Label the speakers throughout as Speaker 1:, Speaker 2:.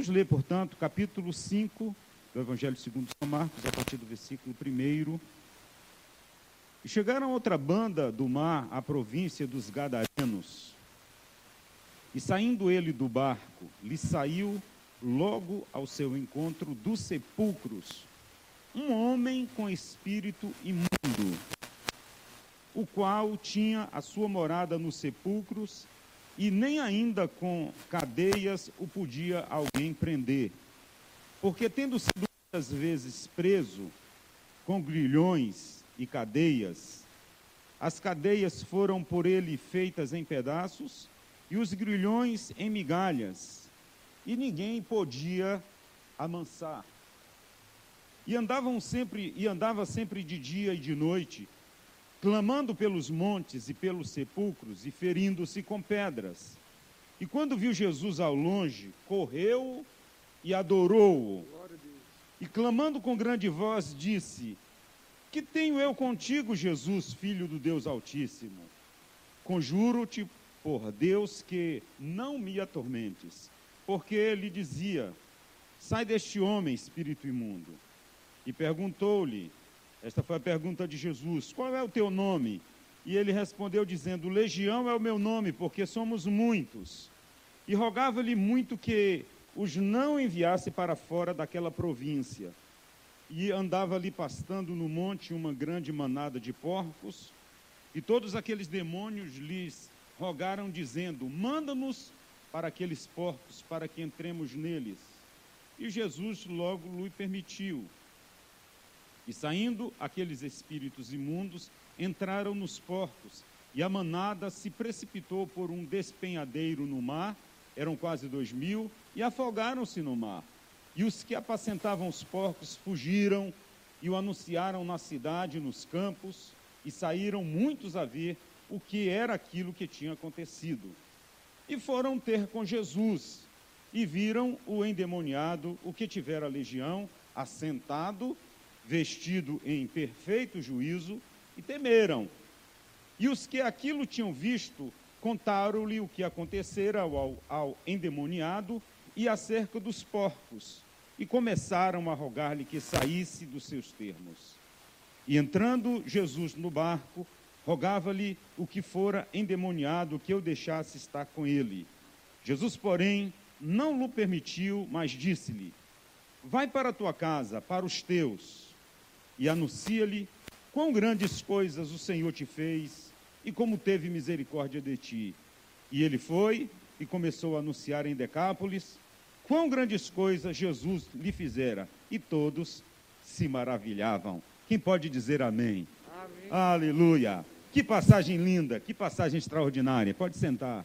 Speaker 1: Vamos ler, portanto, capítulo 5 do Evangelho segundo São Marcos, a partir do versículo 1. E chegaram outra banda do mar, à província dos Gadarenos. E saindo ele do barco, lhe saiu logo ao seu encontro dos sepulcros um homem com espírito imundo, o qual tinha a sua morada nos sepulcros e nem ainda com cadeias o podia alguém prender. Porque tendo sido muitas vezes preso com grilhões e cadeias, as cadeias foram por ele feitas em pedaços e os grilhões em migalhas, e ninguém podia amansar. E andavam sempre e andava sempre de dia e de noite, clamando pelos montes e pelos sepulcros e ferindo-se com pedras. E quando viu Jesus ao longe, correu e adorou-o. E clamando com grande voz, disse: Que tenho eu contigo, Jesus, filho do Deus Altíssimo? Conjuro-te por Deus que não me atormentes. Porque ele dizia: Sai deste homem, espírito imundo. E perguntou-lhe: Esta foi a pergunta de Jesus: Qual é o teu nome? E ele respondeu, dizendo: Legião é o meu nome, porque somos muitos. E rogava-lhe muito que os não enviasse para fora daquela província. E andava ali pastando no monte uma grande manada de porcos, e todos aqueles demônios lhes rogaram, dizendo: Manda-nos para aqueles porcos, para que entremos neles. E Jesus logo lhe permitiu. E saindo aqueles espíritos imundos, entraram nos porcos, e a manada se precipitou por um despenhadeiro no mar, eram quase dois mil, e afogaram-se no mar. E os que apacentavam os porcos fugiram e o anunciaram na cidade, nos campos, e saíram muitos a ver o que era aquilo que tinha acontecido. E foram ter com Jesus, e viram o endemoniado, o que tivera legião, assentado, vestido em perfeito juízo, e temeram. E os que aquilo tinham visto contaram-lhe o que acontecera ao, ao endemoniado e acerca dos porcos, e começaram a rogar-lhe que saísse dos seus termos. E entrando Jesus no barco, rogava-lhe o que fora endemoniado que eu deixasse estar com ele. Jesus, porém, não lhe permitiu, mas disse-lhe: Vai para a tua casa, para os teus, e anuncia-lhe quão grandes coisas o Senhor te fez e como teve misericórdia de ti. E ele foi e começou a anunciar em Decápolis quão grandes coisas Jesus lhe fizera, e todos se maravilhavam. Quem pode dizer amém? amém? Aleluia! Que passagem linda, que passagem extraordinária. Pode sentar.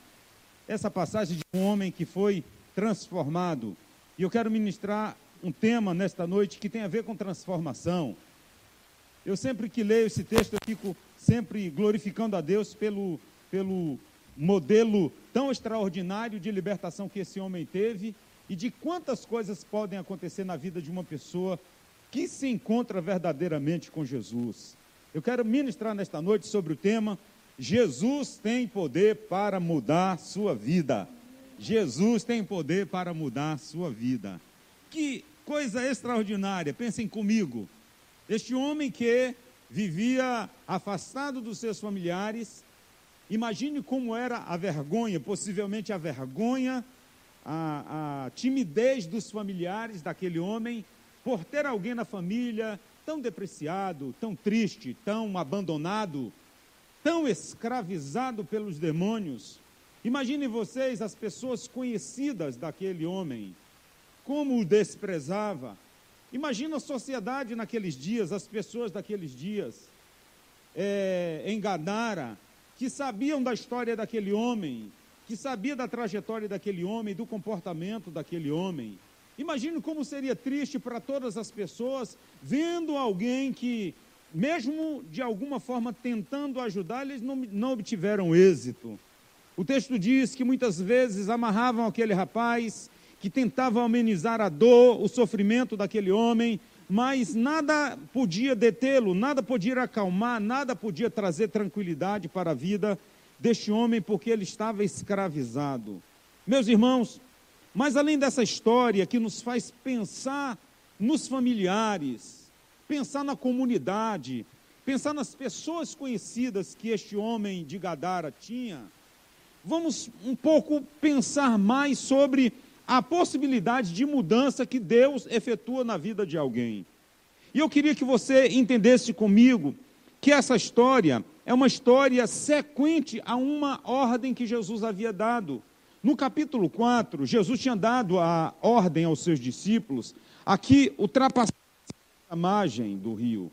Speaker 1: Essa passagem de um homem que foi transformado. E eu quero ministrar um tema nesta noite que tem a ver com transformação. Eu sempre que leio esse texto, eu fico sempre glorificando a Deus pelo, pelo modelo tão extraordinário de libertação que esse homem teve e de quantas coisas podem acontecer na vida de uma pessoa que se encontra verdadeiramente com Jesus. Eu quero ministrar nesta noite sobre o tema Jesus tem poder para mudar sua vida. Jesus tem poder para mudar sua vida. Que coisa extraordinária, pensem comigo. Este homem que vivia afastado dos seus familiares, imagine como era a vergonha, possivelmente a vergonha a, a timidez dos familiares daquele homem por ter alguém na família tão depreciado, tão triste, tão abandonado, tão escravizado pelos demônios. Imaginem vocês as pessoas conhecidas daquele homem, como o desprezava. Imagina a sociedade naqueles dias, as pessoas daqueles dias, é, enganara, que sabiam da história daquele homem, que sabia da trajetória daquele homem, do comportamento daquele homem. Imagine como seria triste para todas as pessoas vendo alguém que, mesmo de alguma forma tentando ajudar, eles não, não obtiveram êxito. O texto diz que muitas vezes amarravam aquele rapaz, que tentavam amenizar a dor, o sofrimento daquele homem, mas nada podia detê-lo, nada podia acalmar, nada podia trazer tranquilidade para a vida deste homem porque ele estava escravizado. Meus irmãos, Mas além dessa história que nos faz pensar nos familiares, pensar na comunidade, pensar nas pessoas conhecidas que este homem de Gadara tinha, vamos um pouco pensar mais sobre a possibilidade de mudança que Deus efetua na vida de alguém. E eu queria que você entendesse comigo que essa história é uma história sequente a uma ordem que Jesus havia dado. No capítulo 4, Jesus tinha dado a ordem aos seus discípulos a que ultrapassassem a margem do rio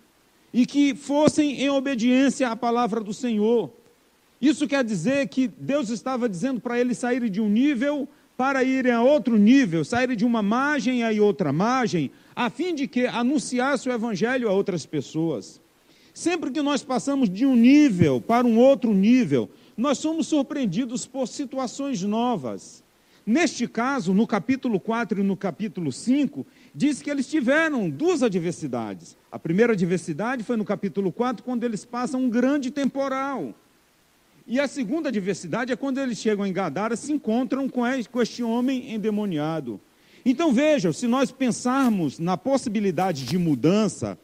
Speaker 1: e que fossem em obediência à palavra do Senhor. Isso quer dizer que Deus estava dizendo para eles saírem de um nível para irem a outro nível, saírem de uma margem a outra margem, a fim de que anunciasse o evangelho a outras pessoas. Sempre que nós passamos de um nível para um outro nível, nós somos surpreendidos por situações novas. Neste caso, no capítulo 4 e no capítulo 5, diz que eles tiveram duas adversidades. A primeira adversidade foi no capítulo 4, quando eles passam um grande temporal. E a segunda adversidade é quando eles chegam em Gadara, se encontram com este homem endemoniado. Então vejam, se nós pensarmos na possibilidade de mudança,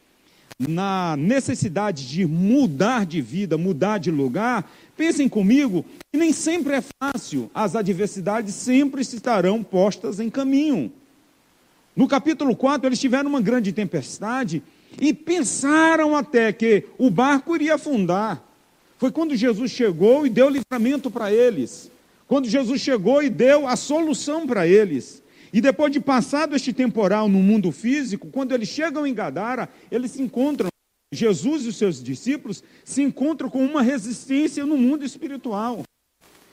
Speaker 1: na necessidade de mudar de vida, mudar de lugar, pensem comigo que nem sempre é fácil, as adversidades sempre estarão postas em caminho. No capítulo 4, eles tiveram uma grande tempestade e pensaram até que o barco iria afundar. Foi quando Jesus chegou e deu livramento para eles. Quando Jesus chegou e deu a solução para eles. E depois de passado este temporal no mundo físico, quando eles chegam em Gadara, eles se encontram, Jesus e os seus discípulos se encontram com uma resistência no mundo espiritual.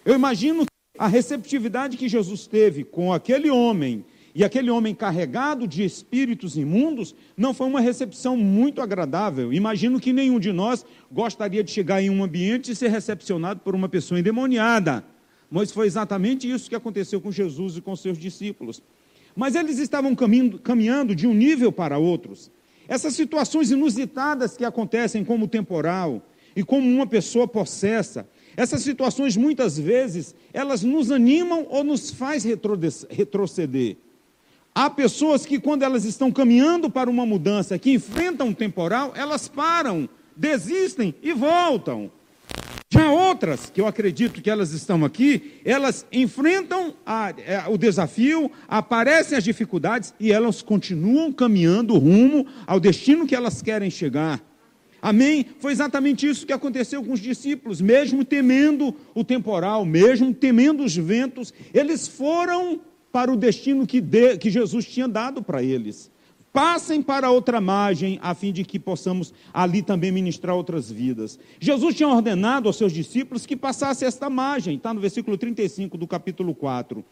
Speaker 1: Eu imagino a receptividade que Jesus teve com aquele homem e aquele homem carregado de espíritos imundos não foi uma recepção muito agradável. Imagino que nenhum de nós gostaria de chegar em um ambiente e ser recepcionado por uma pessoa endemoniada. Mas foi exatamente isso que aconteceu com Jesus e com seus discípulos. Mas eles estavam caminhando, caminhando de um nível para outros. Essas situações inusitadas que acontecem como temporal e como uma pessoa possessa, essas situações muitas vezes, elas nos animam ou nos faz retroceder. Há pessoas que quando elas estão caminhando para uma mudança, que enfrentam um temporal, elas param, desistem e voltam. Já outras, que eu acredito que elas estão aqui, elas enfrentam a, é, o desafio, aparecem as dificuldades e elas continuam caminhando rumo ao destino que elas querem chegar. Amém? Foi exatamente isso que aconteceu com os discípulos, mesmo temendo o temporal, mesmo temendo os ventos, eles foram para o destino que, de, que Jesus tinha dado para eles passem para outra margem, a fim de que possamos ali também ministrar outras vidas. Jesus tinha ordenado aos seus discípulos que passassem esta margem, está no versículo 35 do capítulo 4.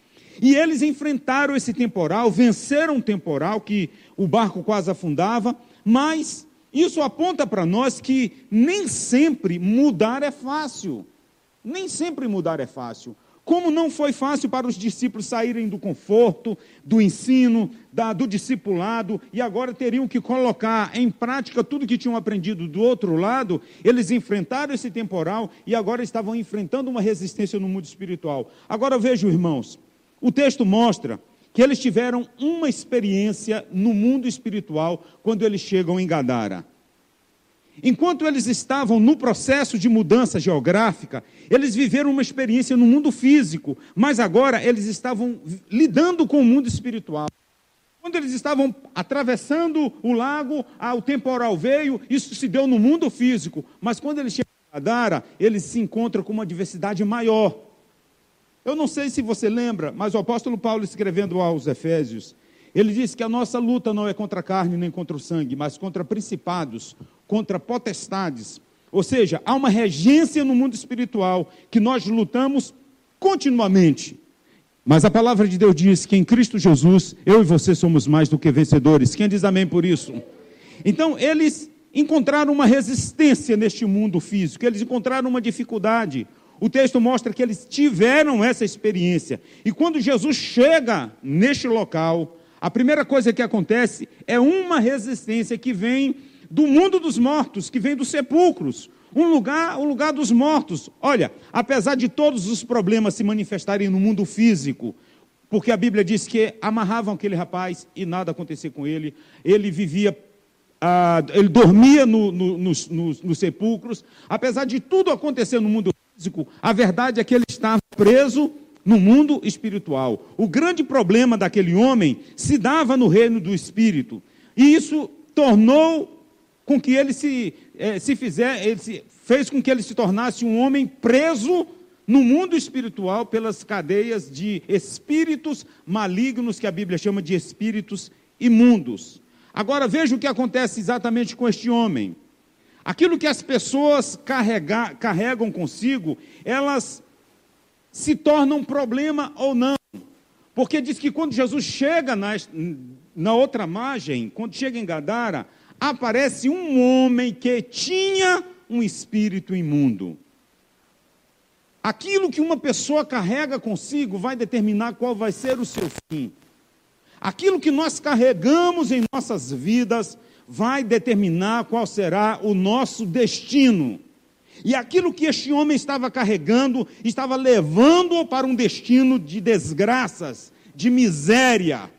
Speaker 1: E eles enfrentaram esse temporal, venceram o temporal, que o barco quase afundava, mas isso aponta para nós que nem sempre mudar é fácil. Nem sempre mudar é fácil. Como não foi fácil para os discípulos saírem do conforto, do ensino, da, do discipulado, e agora teriam que colocar em prática tudo que tinham aprendido do outro lado, eles enfrentaram esse temporal e agora estavam enfrentando uma resistência no mundo espiritual. Agora vejam, irmãos, o texto mostra que eles tiveram uma experiência no mundo espiritual quando eles chegam em Gadara. Enquanto eles estavam no processo de mudança geográfica, eles viveram uma experiência no mundo físico, mas agora eles estavam lidando com o mundo espiritual. Quando eles estavam atravessando o lago, ah, o temporal veio, isso se deu no mundo físico, mas quando eles chegam a Gadara, eles se encontram com uma diversidade maior. Eu não sei se você lembra, mas o apóstolo Paulo escrevendo aos Efésios, ele disse que a nossa luta não é contra a carne nem contra o sangue, mas contra principados, contra potestades. Ou seja, há uma regência no mundo espiritual que nós lutamos continuamente. Mas a palavra de Deus diz que em Cristo Jesus, eu e você somos mais do que vencedores. Quem diz amém por isso? Então, eles encontraram uma resistência neste mundo físico, eles encontraram uma dificuldade. O texto mostra que eles tiveram essa experiência. E quando Jesus chega neste local, a primeira coisa que acontece é uma resistência que vem do mundo dos mortos, que vem dos sepulcros. Um lugar, o lugar dos mortos. Olha, apesar de todos os problemas se manifestarem no mundo físico, porque a Bíblia diz que amarravam aquele rapaz e nada acontecia com ele. Ele vivia, ah, ele dormia no, no, nos, nos, nos sepulcros. Apesar de tudo acontecer no mundo físico, a verdade é que ele estava preso no mundo espiritual. O grande problema daquele homem se dava no reino do espírito. E isso tornou com que ele se, eh, se fizer, ele se, fez com que ele se tornasse um homem preso no mundo espiritual pelas cadeias de espíritos malignos que a Bíblia chama de espíritos imundos. Agora veja o que acontece exatamente com este homem. Aquilo que as pessoas carrega, carregam consigo, elas se tornam problema ou não. Porque diz que quando Jesus chega na, na outra margem, quando chega em Gadara, aparece um homem que tinha um espírito imundo. Aquilo que uma pessoa carrega consigo vai determinar qual vai ser o seu fim. Aquilo que nós carregamos em nossas vidas vai determinar qual será o nosso destino. E aquilo que este homem estava carregando estava levando-o para um destino de desgraças, de miséria.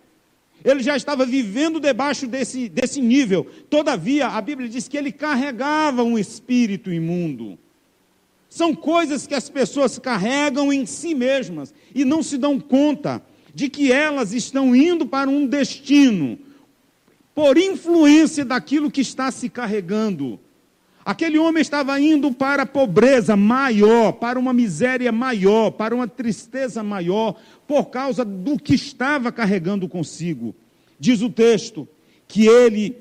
Speaker 1: Ele já estava vivendo debaixo desse, desse nível. Todavia, a Bíblia diz que ele carregava um espírito imundo. São coisas que as pessoas carregam em si mesmas e não se dão conta de que elas estão indo para um destino por influência daquilo que está se carregando. Aquele homem estava indo para a pobreza maior, para uma miséria maior, para uma tristeza maior, por causa do que estava carregando consigo. Diz o texto que ele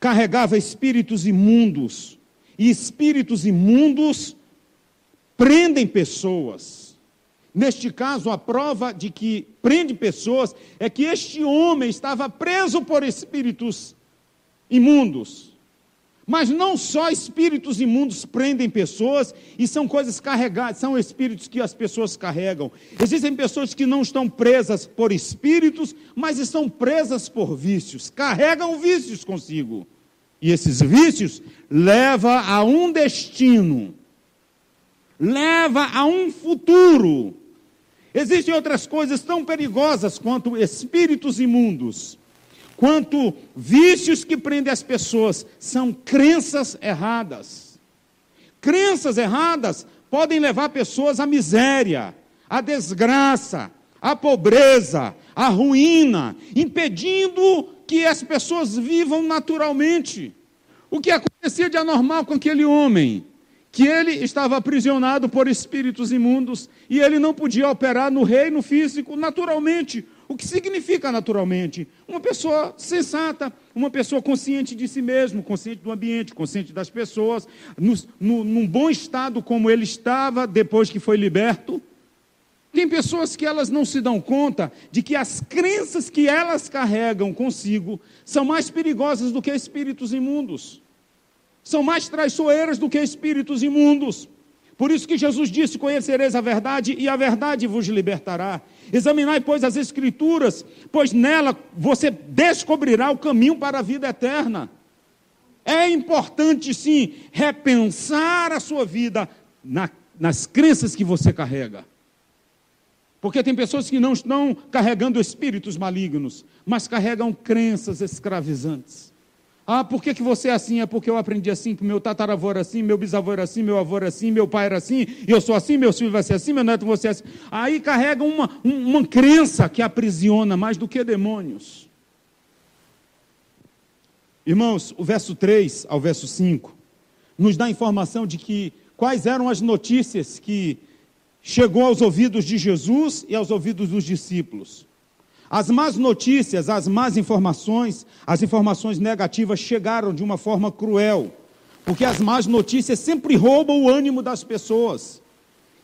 Speaker 1: carregava espíritos imundos, e espíritos imundos prendem pessoas. Neste caso, a prova de que prende pessoas é que este homem estava preso por espíritos imundos. Mas não só espíritos imundos prendem pessoas e são coisas carregadas, são espíritos que as pessoas carregam. Existem pessoas que não estão presas por espíritos, mas estão presas por vícios, carregam vícios consigo. E esses vícios levam a um destino leva a um futuro. Existem outras coisas tão perigosas quanto espíritos imundos, quanto vícios que prendem as pessoas, são crenças erradas. Crenças erradas podem levar pessoas à miséria, à desgraça, à pobreza, à ruína, impedindo que as pessoas vivam naturalmente. O que acontecia de anormal com aquele homem? que ele estava aprisionado por espíritos imundos e ele não podia operar no reino físico naturalmente. O que significa naturalmente? Uma pessoa sensata, uma pessoa consciente de si mesmo, consciente do ambiente, consciente das pessoas, no, no, num bom estado como ele estava depois que foi liberto. Tem pessoas que elas não se dão conta de que as crenças que elas carregam consigo são mais perigosas do que espíritos imundos são mais traiçoeiras do que espíritos imundos. Por isso que Jesus disse: Conhecereis a verdade, e a verdade vos libertará. Examinai, pois, as Escrituras, pois nela você descobrirá o caminho para a vida eterna. É importante, sim, repensar a sua vida na, nas crenças que você carrega. Porque tem pessoas que não estão carregando espíritos malignos, mas carregam crenças escravizantes. Ah, por que, que você é assim? É porque eu aprendi assim, que meu tataravô era assim, meu bisavô era assim, meu avô era assim, meu pai era assim, eu sou assim, meu filho vai ser assim, meu neto vai ser assim. Aí carrega uma, uma crença que aprisiona mais do que demônios. Irmãos, o verso 3 ao verso 5 nos dá informação de que quais eram as notícias que chegou aos ouvidos de Jesus e aos ouvidos dos discípulos. As más notícias, as más informações, as informações negativas chegaram de uma forma cruel, porque as más notícias sempre roubam o ânimo das pessoas.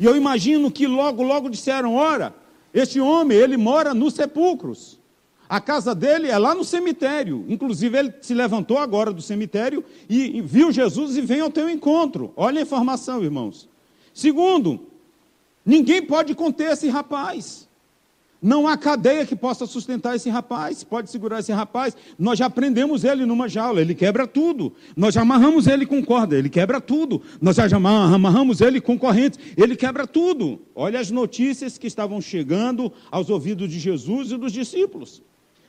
Speaker 1: E eu imagino que logo, logo disseram: ora, este homem, ele mora nos sepulcros. A casa dele é lá no cemitério. Inclusive, ele se levantou agora do cemitério e viu Jesus e vem ao teu encontro. Olha a informação, irmãos. Segundo, ninguém pode conter esse rapaz. Não há cadeia que possa sustentar esse rapaz, pode segurar esse rapaz. Nós já prendemos ele numa jaula, ele quebra tudo. Nós já amarramos ele com corda, ele quebra tudo. Nós já amarramos ele com correntes, ele quebra tudo. Olha as notícias que estavam chegando aos ouvidos de Jesus e dos discípulos.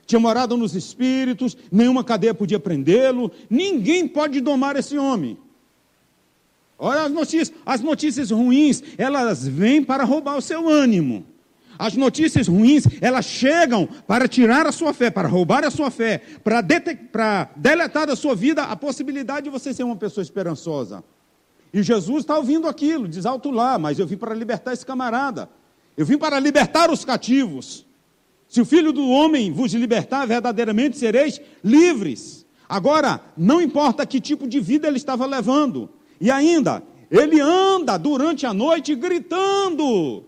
Speaker 1: Tinha morado nos espíritos, nenhuma cadeia podia prendê-lo, ninguém pode domar esse homem. Olha as notícias, as notícias ruins, elas vêm para roubar o seu ânimo. As notícias ruins, elas chegam para tirar a sua fé, para roubar a sua fé, para, para deletar da sua vida a possibilidade de você ser uma pessoa esperançosa. E Jesus está ouvindo aquilo, diz alto lá, mas eu vim para libertar esse camarada. Eu vim para libertar os cativos. Se o filho do homem vos libertar, verdadeiramente sereis livres. Agora, não importa que tipo de vida ele estava levando. E ainda, ele anda durante a noite gritando: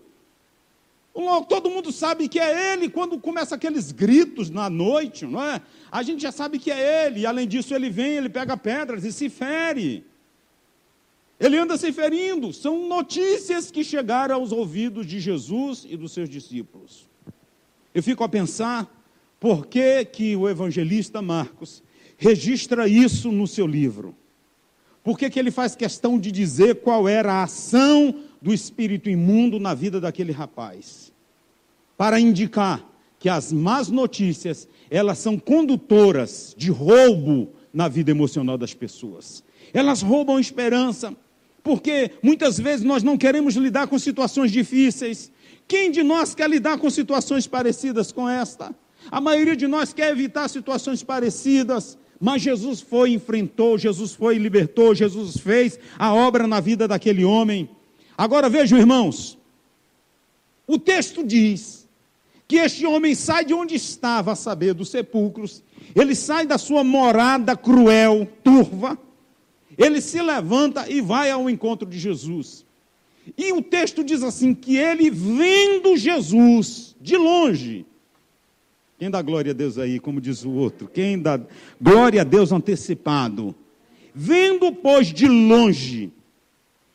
Speaker 1: Todo mundo sabe que é ele quando começa aqueles gritos na noite, não é? A gente já sabe que é ele, e além disso ele vem, ele pega pedras e se fere. Ele anda se ferindo. São notícias que chegaram aos ouvidos de Jesus e dos seus discípulos. Eu fico a pensar por que, que o evangelista Marcos registra isso no seu livro. Por que, que ele faz questão de dizer qual era a ação do espírito imundo na vida daquele rapaz, para indicar que as más notícias, elas são condutoras de roubo na vida emocional das pessoas. Elas roubam esperança, porque muitas vezes nós não queremos lidar com situações difíceis. Quem de nós quer lidar com situações parecidas com esta? A maioria de nós quer evitar situações parecidas, mas Jesus foi, enfrentou, Jesus foi, libertou, Jesus fez a obra na vida daquele homem. Agora vejam, irmãos, o texto diz que este homem sai de onde estava, a saber, dos sepulcros, ele sai da sua morada cruel, turva, ele se levanta e vai ao encontro de Jesus. E o texto diz assim: que ele vendo Jesus de longe, quem dá glória a Deus aí, como diz o outro? Quem dá glória a Deus antecipado? Vendo, pois, de longe,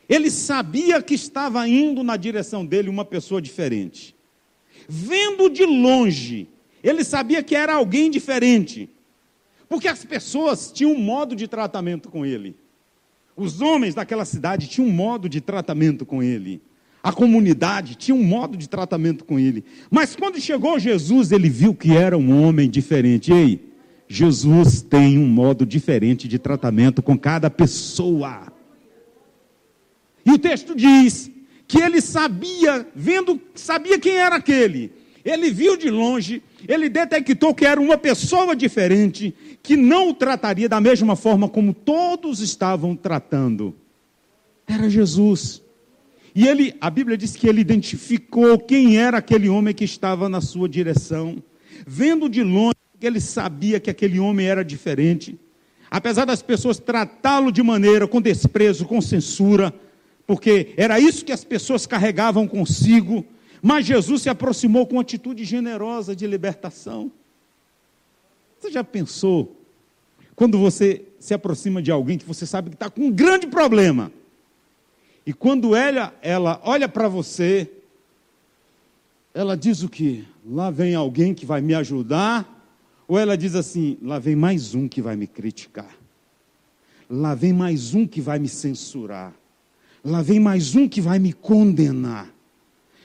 Speaker 1: ele sabia que estava indo na direção dele uma pessoa diferente. Vendo de longe, ele sabia que era alguém diferente. Porque as pessoas tinham um modo de tratamento com ele. Os homens daquela cidade tinham um modo de tratamento com ele. A comunidade tinha um modo de tratamento com ele. Mas quando chegou Jesus, ele viu que era um homem diferente. Ei, Jesus tem um modo diferente de tratamento com cada pessoa. E o texto diz que ele sabia, vendo, sabia quem era aquele. Ele viu de longe, ele detectou que era uma pessoa diferente, que não o trataria da mesma forma como todos estavam tratando. Era Jesus. E ele, a Bíblia diz que ele identificou quem era aquele homem que estava na sua direção. Vendo de longe, ele sabia que aquele homem era diferente. Apesar das pessoas tratá-lo de maneira com desprezo, com censura, porque era isso que as pessoas carregavam consigo, mas Jesus se aproximou com atitude generosa de libertação. Você já pensou quando você se aproxima de alguém que você sabe que está com um grande problema, e quando ela, ela olha para você, ela diz o que? Lá vem alguém que vai me ajudar, ou ela diz assim: lá vem mais um que vai me criticar, lá vem mais um que vai me censurar lá vem mais um que vai me condenar.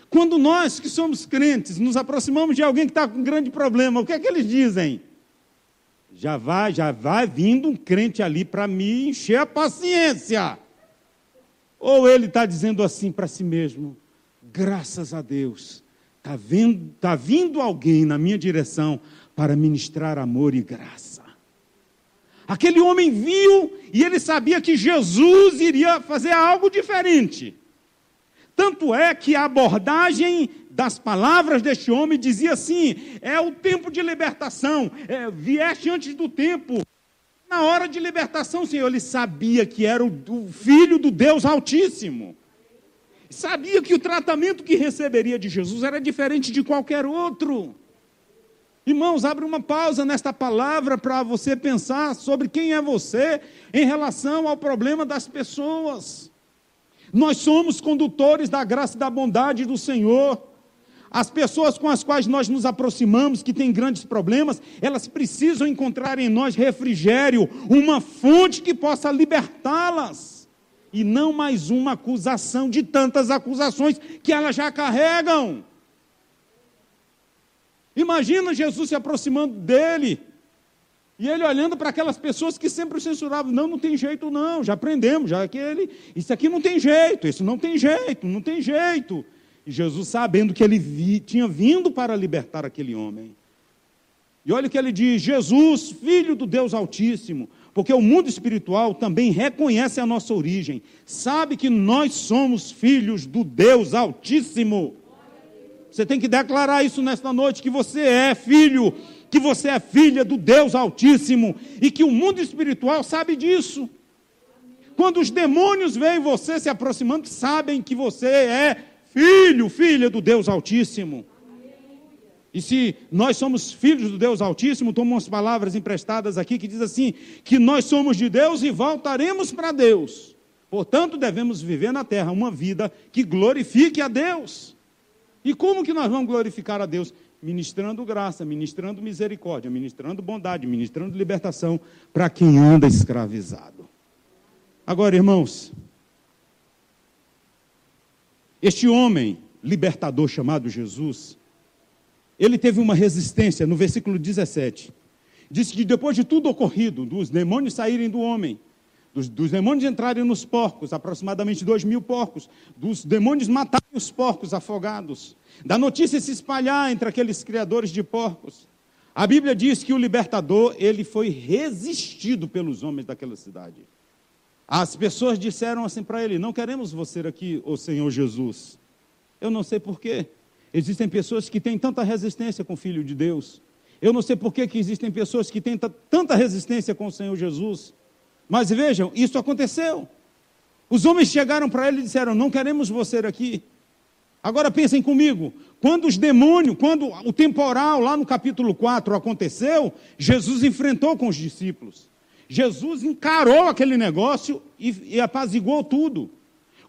Speaker 1: Quando nós que somos crentes nos aproximamos de alguém que está com um grande problema, o que é que eles dizem? Já vai, já vai vindo um crente ali para me encher a paciência. Ou ele está dizendo assim para si mesmo: graças a Deus, está tá vindo alguém na minha direção para ministrar amor e graça. Aquele homem viu e ele sabia que Jesus iria fazer algo diferente. Tanto é que a abordagem das palavras deste homem dizia assim: é o tempo de libertação, é, vieste antes do tempo. Na hora de libertação, Senhor, ele sabia que era o, o filho do Deus Altíssimo. Sabia que o tratamento que receberia de Jesus era diferente de qualquer outro. Irmãos, abre uma pausa nesta palavra para você pensar sobre quem é você em relação ao problema das pessoas. Nós somos condutores da graça e da bondade do Senhor. As pessoas com as quais nós nos aproximamos, que têm grandes problemas, elas precisam encontrar em nós refrigério, uma fonte que possa libertá-las. E não mais uma acusação de tantas acusações que elas já carregam. Imagina Jesus se aproximando dele. E ele olhando para aquelas pessoas que sempre o censuravam, não, não tem jeito não, já aprendemos, já que ele, isso aqui não tem jeito, isso não tem jeito, não tem jeito. E Jesus, sabendo que ele vi, tinha vindo para libertar aquele homem. E olha o que ele diz: Jesus, filho do Deus Altíssimo, porque o mundo espiritual também reconhece a nossa origem, sabe que nós somos filhos do Deus Altíssimo. Você tem que declarar isso nesta noite: que você é filho, que você é filha do Deus Altíssimo, e que o mundo espiritual sabe disso. Quando os demônios veem você se aproximando, sabem que você é filho, filha do Deus Altíssimo. E se nós somos filhos do Deus Altíssimo, tomo umas palavras emprestadas aqui que diz assim: que nós somos de Deus e voltaremos para Deus. Portanto, devemos viver na terra uma vida que glorifique a Deus. E como que nós vamos glorificar a Deus? Ministrando graça, ministrando misericórdia, ministrando bondade, ministrando libertação para quem anda escravizado. Agora, irmãos, este homem libertador chamado Jesus, ele teve uma resistência no versículo 17. Diz que depois de tudo ocorrido, dos demônios saírem do homem, dos, dos demônios entrarem nos porcos, aproximadamente dois mil porcos, dos demônios matarem os porcos afogados, da notícia se espalhar entre aqueles criadores de porcos. A Bíblia diz que o libertador, ele foi resistido pelos homens daquela cidade. As pessoas disseram assim para ele: Não queremos você aqui, o Senhor Jesus. Eu não sei porquê. Existem pessoas que têm tanta resistência com o Filho de Deus. Eu não sei por que existem pessoas que têm tanta resistência com o Senhor Jesus. Mas vejam, isso aconteceu. Os homens chegaram para ele e disseram: Não queremos você aqui. Agora pensem comigo: quando os demônios, quando o temporal lá no capítulo 4 aconteceu, Jesus enfrentou com os discípulos. Jesus encarou aquele negócio e, e apaziguou tudo.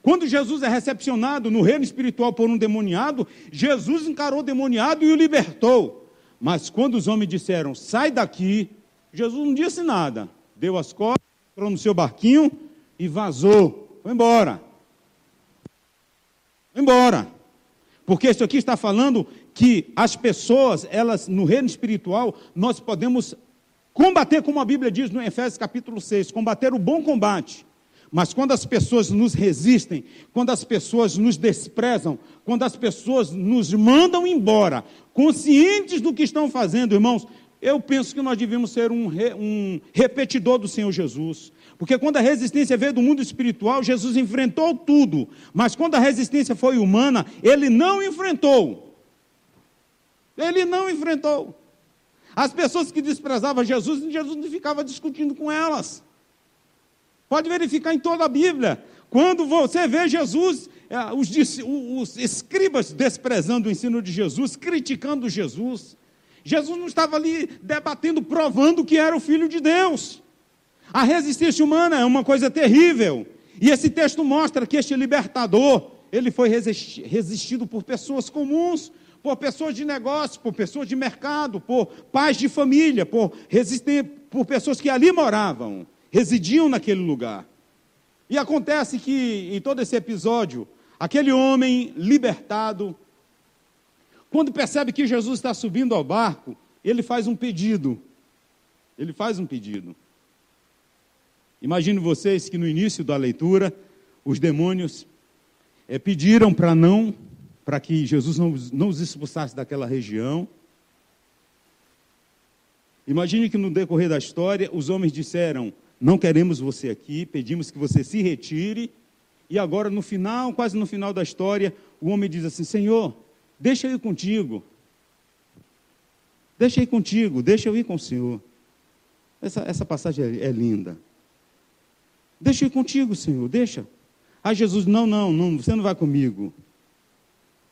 Speaker 1: Quando Jesus é recepcionado no reino espiritual por um demoniado, Jesus encarou o demoniado e o libertou. Mas quando os homens disseram, sai daqui, Jesus não disse nada. Deu as costas, entrou no seu barquinho e vazou. Foi embora. Foi embora. Porque isso aqui está falando que as pessoas, elas, no reino espiritual, nós podemos Combater, como a Bíblia diz no Efésios capítulo 6, combater o bom combate. Mas quando as pessoas nos resistem, quando as pessoas nos desprezam, quando as pessoas nos mandam embora, conscientes do que estão fazendo, irmãos, eu penso que nós devemos ser um, re, um repetidor do Senhor Jesus. Porque quando a resistência veio do mundo espiritual, Jesus enfrentou tudo. Mas quando a resistência foi humana, ele não enfrentou. Ele não enfrentou. As pessoas que desprezavam Jesus, Jesus não ficava discutindo com elas. Pode verificar em toda a Bíblia. Quando você vê Jesus, os, os escribas desprezando o ensino de Jesus, criticando Jesus. Jesus não estava ali debatendo, provando que era o Filho de Deus. A resistência humana é uma coisa terrível. E esse texto mostra que este libertador, ele foi resistido por pessoas comuns, por pessoas de negócio, por pessoas de mercado, por pais de família, por, por pessoas que ali moravam, residiam naquele lugar. E acontece que em todo esse episódio, aquele homem libertado, quando percebe que Jesus está subindo ao barco, ele faz um pedido. Ele faz um pedido. Imagino vocês que no início da leitura, os demônios é, pediram para não para que Jesus não, não os expulsasse daquela região. Imagine que no decorrer da história, os homens disseram: Não queremos você aqui, pedimos que você se retire. E agora, no final, quase no final da história, o homem diz assim: Senhor, deixa eu ir contigo. Deixa eu ir contigo, deixa eu ir com o Senhor. Essa, essa passagem é, é linda. Deixa eu ir contigo, Senhor, deixa. Ah, Jesus, não, não, não, você não vai comigo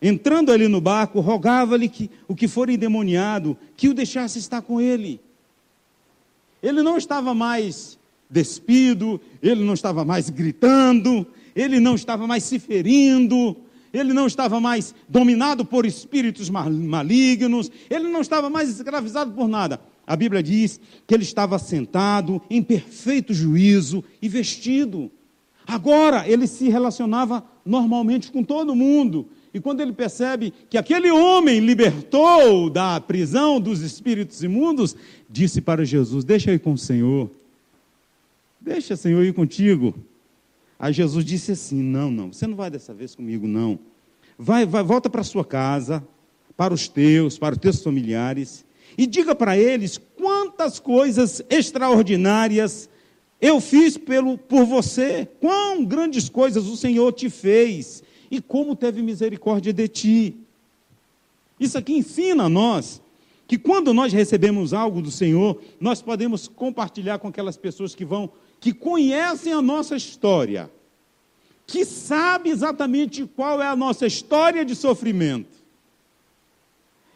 Speaker 1: entrando ali no barco, rogava-lhe que o que for endemoniado, que o deixasse estar com ele. Ele não estava mais despido, ele não estava mais gritando, ele não estava mais se ferindo, ele não estava mais dominado por espíritos malignos, ele não estava mais escravizado por nada. A Bíblia diz que ele estava sentado em perfeito juízo e vestido. Agora ele se relacionava normalmente com todo mundo. E quando ele percebe que aquele homem libertou da prisão dos espíritos imundos, disse para Jesus: Deixa eu ir com o Senhor. Deixa, Senhor, ir contigo. Aí Jesus disse assim: Não, não, você não vai dessa vez comigo, não. Vai, vai volta para sua casa, para os teus, para os teus familiares, e diga para eles quantas coisas extraordinárias eu fiz pelo, por você, quão grandes coisas o Senhor te fez e como teve misericórdia de ti. Isso aqui ensina a nós que quando nós recebemos algo do Senhor, nós podemos compartilhar com aquelas pessoas que vão, que conhecem a nossa história, que sabem exatamente qual é a nossa história de sofrimento.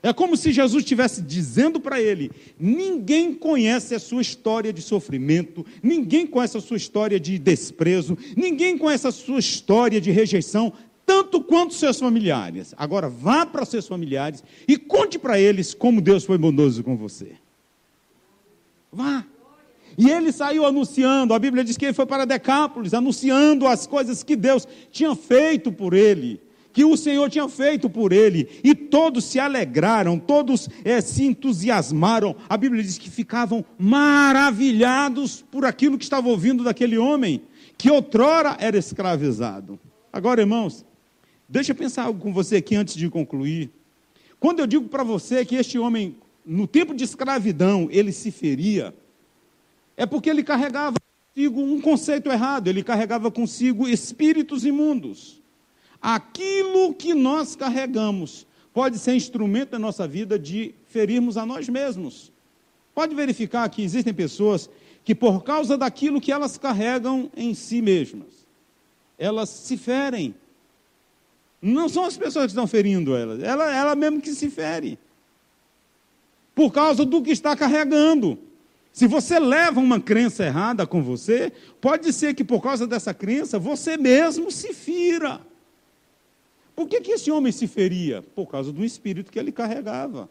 Speaker 1: É como se Jesus estivesse dizendo para ele: ninguém conhece a sua história de sofrimento, ninguém conhece a sua história de desprezo, ninguém conhece a sua história de rejeição, tanto quanto seus familiares. Agora vá para seus familiares e conte para eles como Deus foi bondoso com você. Vá. E ele saiu anunciando, a Bíblia diz que ele foi para Decápolis, anunciando as coisas que Deus tinha feito por ele que o Senhor tinha feito por ele, e todos se alegraram, todos é, se entusiasmaram. A Bíblia diz que ficavam maravilhados por aquilo que estava ouvindo daquele homem, que outrora era escravizado. Agora, irmãos, deixa eu pensar algo com você aqui antes de concluir. Quando eu digo para você que este homem, no tempo de escravidão, ele se feria, é porque ele carregava consigo um conceito errado, ele carregava consigo espíritos imundos aquilo que nós carregamos pode ser instrumento da nossa vida de ferirmos a nós mesmos. Pode verificar que existem pessoas que, por causa daquilo que elas carregam em si mesmas, elas se ferem. Não são as pessoas que estão ferindo elas, ela, ela mesmo que se fere. Por causa do que está carregando. Se você leva uma crença errada com você, pode ser que por causa dessa crença você mesmo se fira. Por que, que esse homem se feria? Por causa do espírito que ele carregava.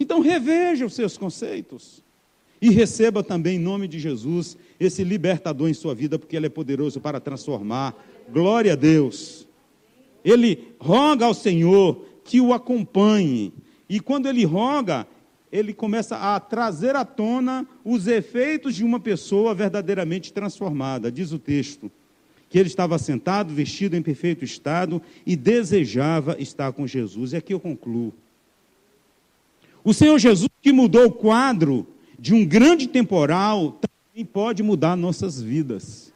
Speaker 1: Então reveja os seus conceitos. E receba também, em nome de Jesus, esse libertador em sua vida, porque ele é poderoso para transformar. Glória a Deus. Ele roga ao Senhor que o acompanhe. E quando ele roga, ele começa a trazer à tona os efeitos de uma pessoa verdadeiramente transformada. Diz o texto que ele estava sentado, vestido em perfeito estado e desejava estar com Jesus. E aqui eu concluo. O Senhor Jesus, que mudou o quadro de um grande temporal, também pode mudar nossas vidas.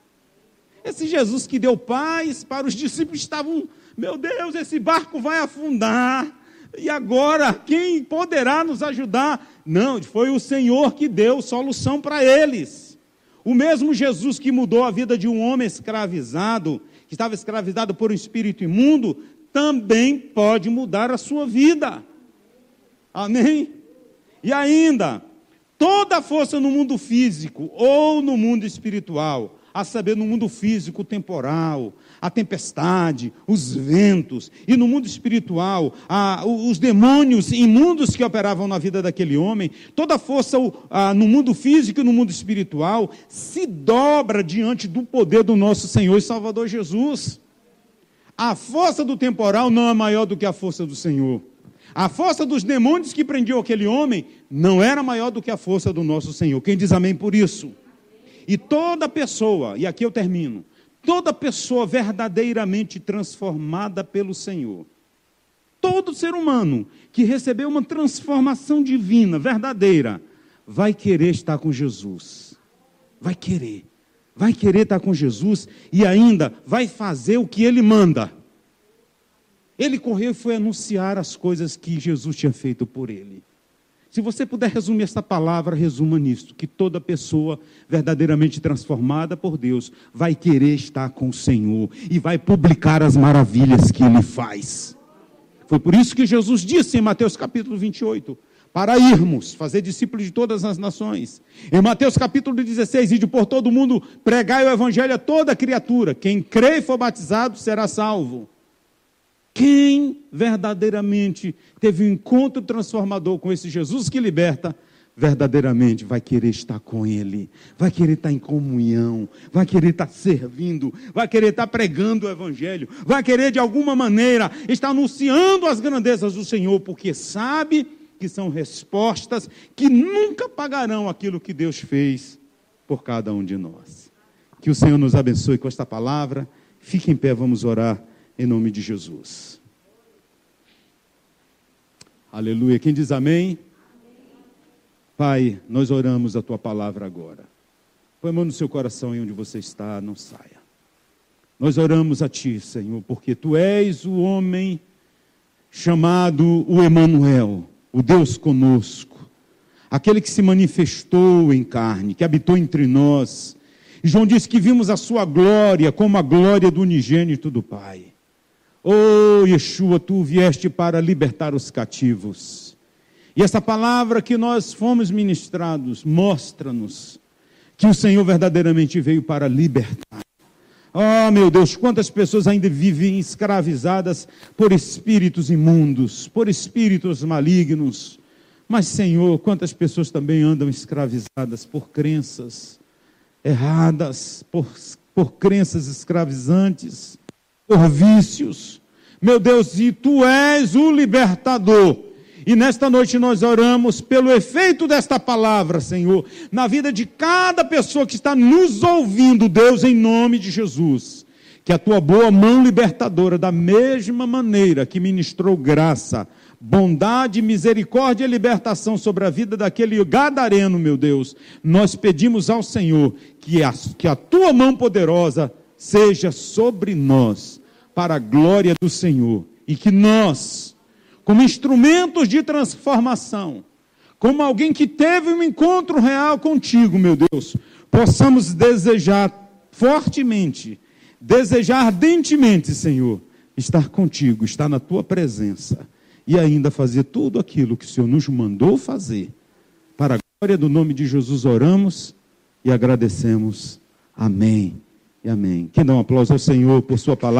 Speaker 1: Esse Jesus que deu paz para os discípulos estavam, meu Deus, esse barco vai afundar. E agora, quem poderá nos ajudar? Não, foi o Senhor que deu solução para eles. O mesmo Jesus que mudou a vida de um homem escravizado, que estava escravizado por um espírito imundo, também pode mudar a sua vida. Amém? E ainda, toda força no mundo físico ou no mundo espiritual, a saber, no mundo físico temporal, a tempestade, os ventos, e no mundo espiritual, a, os demônios imundos que operavam na vida daquele homem, toda a força a, no mundo físico e no mundo espiritual se dobra diante do poder do nosso Senhor e Salvador Jesus. A força do temporal não é maior do que a força do Senhor. A força dos demônios que prendiam aquele homem não era maior do que a força do nosso Senhor. Quem diz amém por isso? E toda pessoa, e aqui eu termino, toda pessoa verdadeiramente transformada pelo Senhor, todo ser humano que recebeu uma transformação divina, verdadeira, vai querer estar com Jesus. Vai querer. Vai querer estar com Jesus e ainda vai fazer o que ele manda. Ele correu e foi anunciar as coisas que Jesus tinha feito por ele. Se você puder resumir esta palavra, resuma nisso: que toda pessoa verdadeiramente transformada por Deus vai querer estar com o Senhor e vai publicar as maravilhas que ele faz. Foi por isso que Jesus disse em Mateus capítulo 28, para irmos fazer discípulos de todas as nações. Em Mateus capítulo 16, ide por todo mundo, pregai o evangelho a toda criatura. Quem crê e for batizado será salvo. Quem verdadeiramente teve um encontro transformador com esse Jesus que liberta, verdadeiramente vai querer estar com Ele, vai querer estar em comunhão, vai querer estar servindo, vai querer estar pregando o Evangelho, vai querer de alguma maneira estar anunciando as grandezas do Senhor, porque sabe que são respostas que nunca pagarão aquilo que Deus fez por cada um de nós. Que o Senhor nos abençoe com esta palavra. Fique em pé, vamos orar em nome de Jesus. Aleluia. Quem diz amém? Pai, nós oramos a tua palavra agora. Põe a mão no seu coração e onde você está, não saia. Nós oramos a ti, Senhor, porque tu és o homem chamado o Emanuel, o Deus conosco, aquele que se manifestou em carne, que habitou entre nós. E João disse que vimos a sua glória como a glória do unigênito do Pai. Oh, Yeshua, tu vieste para libertar os cativos. E essa palavra que nós fomos ministrados mostra-nos que o Senhor verdadeiramente veio para libertar. Oh, meu Deus, quantas pessoas ainda vivem escravizadas por espíritos imundos, por espíritos malignos. Mas, Senhor, quantas pessoas também andam escravizadas por crenças erradas, por, por crenças escravizantes, por vícios. Meu Deus, e tu és o libertador. E nesta noite nós oramos pelo efeito desta palavra, Senhor, na vida de cada pessoa que está nos ouvindo, Deus, em nome de Jesus. Que a tua boa mão libertadora, da mesma maneira que ministrou graça, bondade, misericórdia e libertação sobre a vida daquele gadareno, meu Deus, nós pedimos ao Senhor que a, que a tua mão poderosa seja sobre nós, para a glória do Senhor, e que nós, como instrumentos de transformação, como alguém que teve um encontro real contigo, meu Deus, possamos desejar fortemente, desejar ardentemente, Senhor, estar contigo, estar na tua presença e ainda fazer tudo aquilo que o Senhor nos mandou fazer. Para a glória do nome de Jesus oramos e agradecemos. Amém e amém. Quem dá um aplauso ao Senhor por sua palavra.